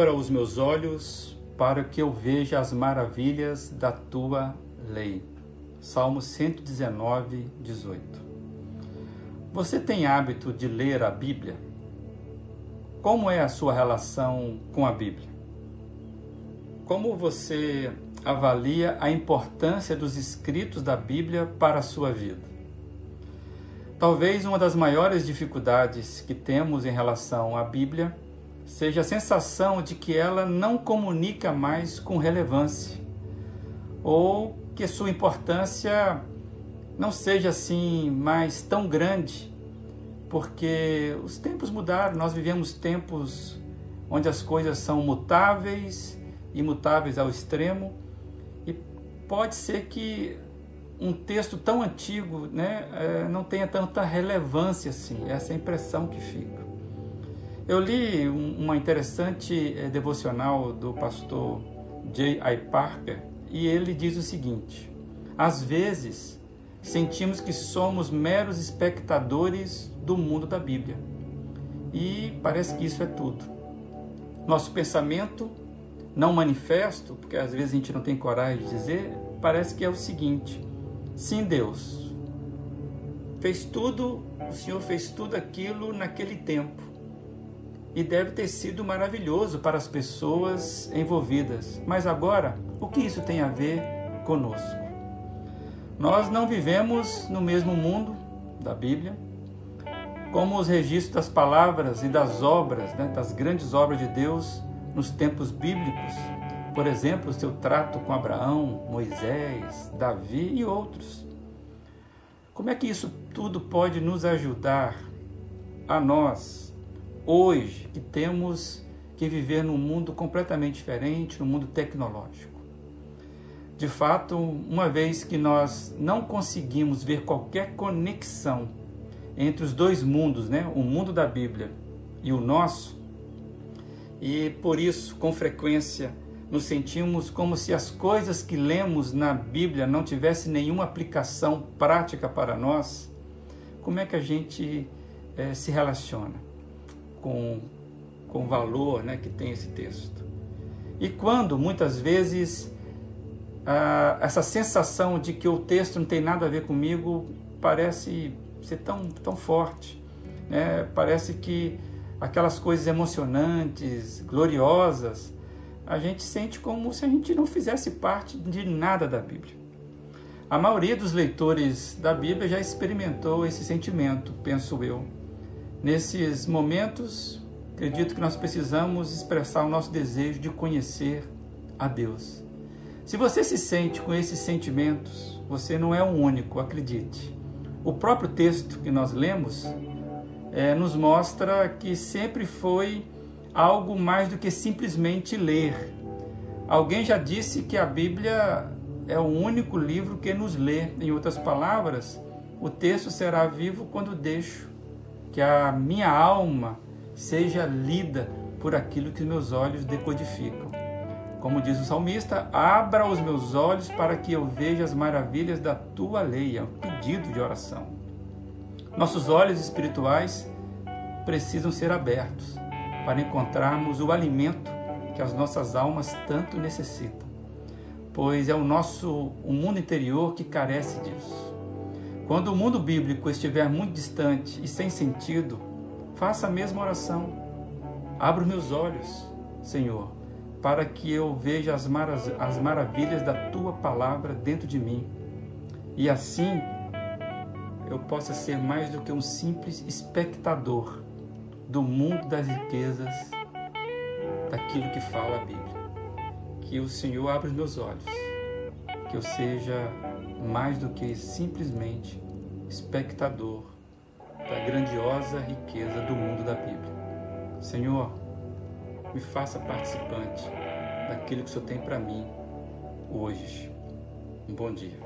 Abra os meus olhos para que eu veja as maravilhas da tua lei. Salmo 119, 18. Você tem hábito de ler a Bíblia? Como é a sua relação com a Bíblia? Como você avalia a importância dos escritos da Bíblia para a sua vida? Talvez uma das maiores dificuldades que temos em relação à Bíblia seja a sensação de que ela não comunica mais com relevância, ou que sua importância não seja assim mais tão grande, porque os tempos mudaram, nós vivemos tempos onde as coisas são mutáveis, imutáveis ao extremo, e pode ser que um texto tão antigo né, eh, não tenha tanta relevância assim, essa é a impressão que fica. Eu li uma interessante eh, devocional do pastor J.I. Parker e ele diz o seguinte: às vezes sentimos que somos meros espectadores do mundo da Bíblia e parece que isso é tudo. Nosso pensamento não manifesto, porque às vezes a gente não tem coragem de dizer, parece que é o seguinte: sim, Deus fez tudo, o Senhor fez tudo aquilo naquele tempo e deve ter sido maravilhoso para as pessoas envolvidas. Mas agora, o que isso tem a ver conosco? Nós não vivemos no mesmo mundo da Bíblia, como os registros das palavras e das obras, né, das grandes obras de Deus nos tempos bíblicos. Por exemplo, o seu trato com Abraão, Moisés, Davi e outros. Como é que isso tudo pode nos ajudar a nós hoje que temos que viver num mundo completamente diferente, num mundo tecnológico. De fato, uma vez que nós não conseguimos ver qualquer conexão entre os dois mundos, né, o mundo da Bíblia e o nosso, e por isso, com frequência, nos sentimos como se as coisas que lemos na Bíblia não tivessem nenhuma aplicação prática para nós, como é que a gente é, se relaciona? Com, com valor né, que tem esse texto. E quando, muitas vezes, essa sensação de que o texto não tem nada a ver comigo parece ser tão, tão forte, né? parece que aquelas coisas emocionantes, gloriosas, a gente sente como se a gente não fizesse parte de nada da Bíblia. A maioria dos leitores da Bíblia já experimentou esse sentimento, penso eu. Nesses momentos, acredito que nós precisamos expressar o nosso desejo de conhecer a Deus. Se você se sente com esses sentimentos, você não é o único, acredite. O próprio texto que nós lemos é, nos mostra que sempre foi algo mais do que simplesmente ler. Alguém já disse que a Bíblia é o único livro que nos lê. Em outras palavras, o texto será vivo quando deixo que a minha alma seja lida por aquilo que meus olhos decodificam. Como diz o salmista, abra os meus olhos para que eu veja as maravilhas da tua lei. É um pedido de oração. Nossos olhos espirituais precisam ser abertos para encontrarmos o alimento que as nossas almas tanto necessitam, pois é o nosso o mundo interior que carece disso. Quando o mundo bíblico estiver muito distante e sem sentido, faça a mesma oração. Abra os meus olhos, Senhor, para que eu veja as, mar as maravilhas da tua palavra dentro de mim. E assim eu possa ser mais do que um simples espectador do mundo das riquezas, daquilo que fala a Bíblia. Que o Senhor abra os meus olhos, que eu seja mais do que simplesmente espectador da grandiosa riqueza do mundo da Bíblia. Senhor, me faça participante daquilo que o Senhor tem para mim hoje. Um bom dia.